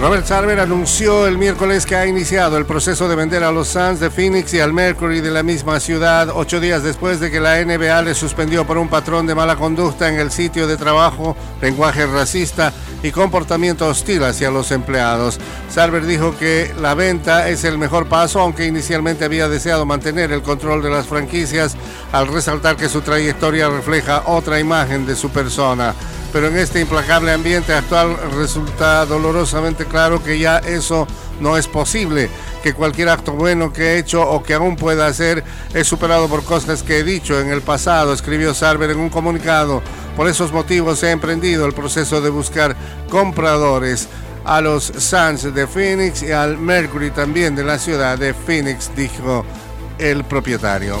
Robert Sarver anunció el miércoles que ha iniciado el proceso de vender a los Suns de Phoenix y al Mercury de la misma ciudad, ocho días después de que la NBA le suspendió por un patrón de mala conducta en el sitio de trabajo, lenguaje racista y comportamiento hostil hacia los empleados. Sarver dijo que la venta es el mejor paso, aunque inicialmente había deseado mantener el control de las franquicias, al resaltar que su trayectoria refleja otra imagen de su persona pero en este implacable ambiente actual resulta dolorosamente claro que ya eso no es posible, que cualquier acto bueno que he hecho o que aún pueda hacer es superado por cosas que he dicho en el pasado, escribió Sarver en un comunicado. Por esos motivos he emprendido el proceso de buscar compradores a los Suns de Phoenix y al Mercury también de la ciudad de Phoenix, dijo el propietario.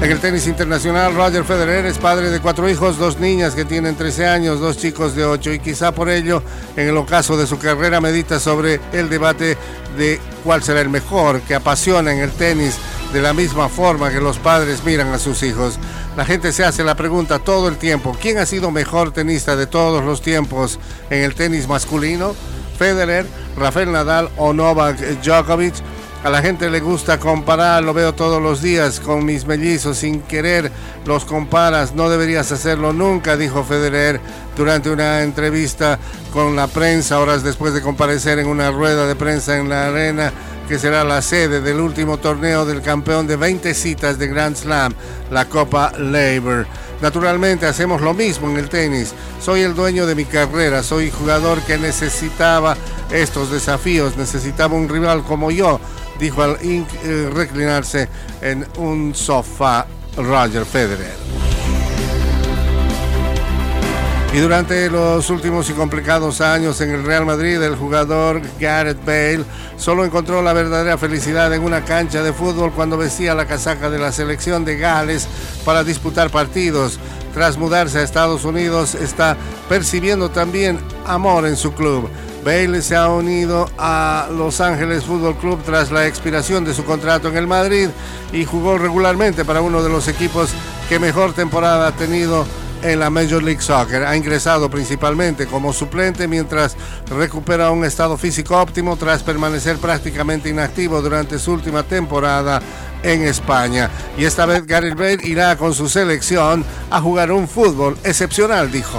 En el tenis internacional, Roger Federer es padre de cuatro hijos, dos niñas que tienen 13 años, dos chicos de 8 y quizá por ello, en el ocaso de su carrera, medita sobre el debate de cuál será el mejor, que apasiona en el tenis de la misma forma que los padres miran a sus hijos. La gente se hace la pregunta todo el tiempo, ¿quién ha sido mejor tenista de todos los tiempos en el tenis masculino? Federer, Rafael Nadal o Novak Djokovic. A la gente le gusta comparar, lo veo todos los días con mis mellizos, sin querer los comparas, no deberías hacerlo nunca, dijo Federer durante una entrevista con la prensa, horas después de comparecer en una rueda de prensa en la arena que será la sede del último torneo del campeón de 20 citas de Grand Slam, la Copa Labor. Naturalmente hacemos lo mismo en el tenis. Soy el dueño de mi carrera, soy jugador que necesitaba estos desafíos, necesitaba un rival como yo dijo al eh, reclinarse en un sofá Roger Federer. Y durante los últimos y complicados años en el Real Madrid, el jugador Gareth Bale solo encontró la verdadera felicidad en una cancha de fútbol cuando vestía la casaca de la selección de Gales para disputar partidos. Tras mudarse a Estados Unidos, está percibiendo también amor en su club. Bale se ha unido a Los Ángeles Fútbol Club tras la expiración de su contrato en el Madrid y jugó regularmente para uno de los equipos que mejor temporada ha tenido en la Major League Soccer. Ha ingresado principalmente como suplente mientras recupera un estado físico óptimo tras permanecer prácticamente inactivo durante su última temporada en España. Y esta vez Gary Bale irá con su selección a jugar un fútbol excepcional, dijo.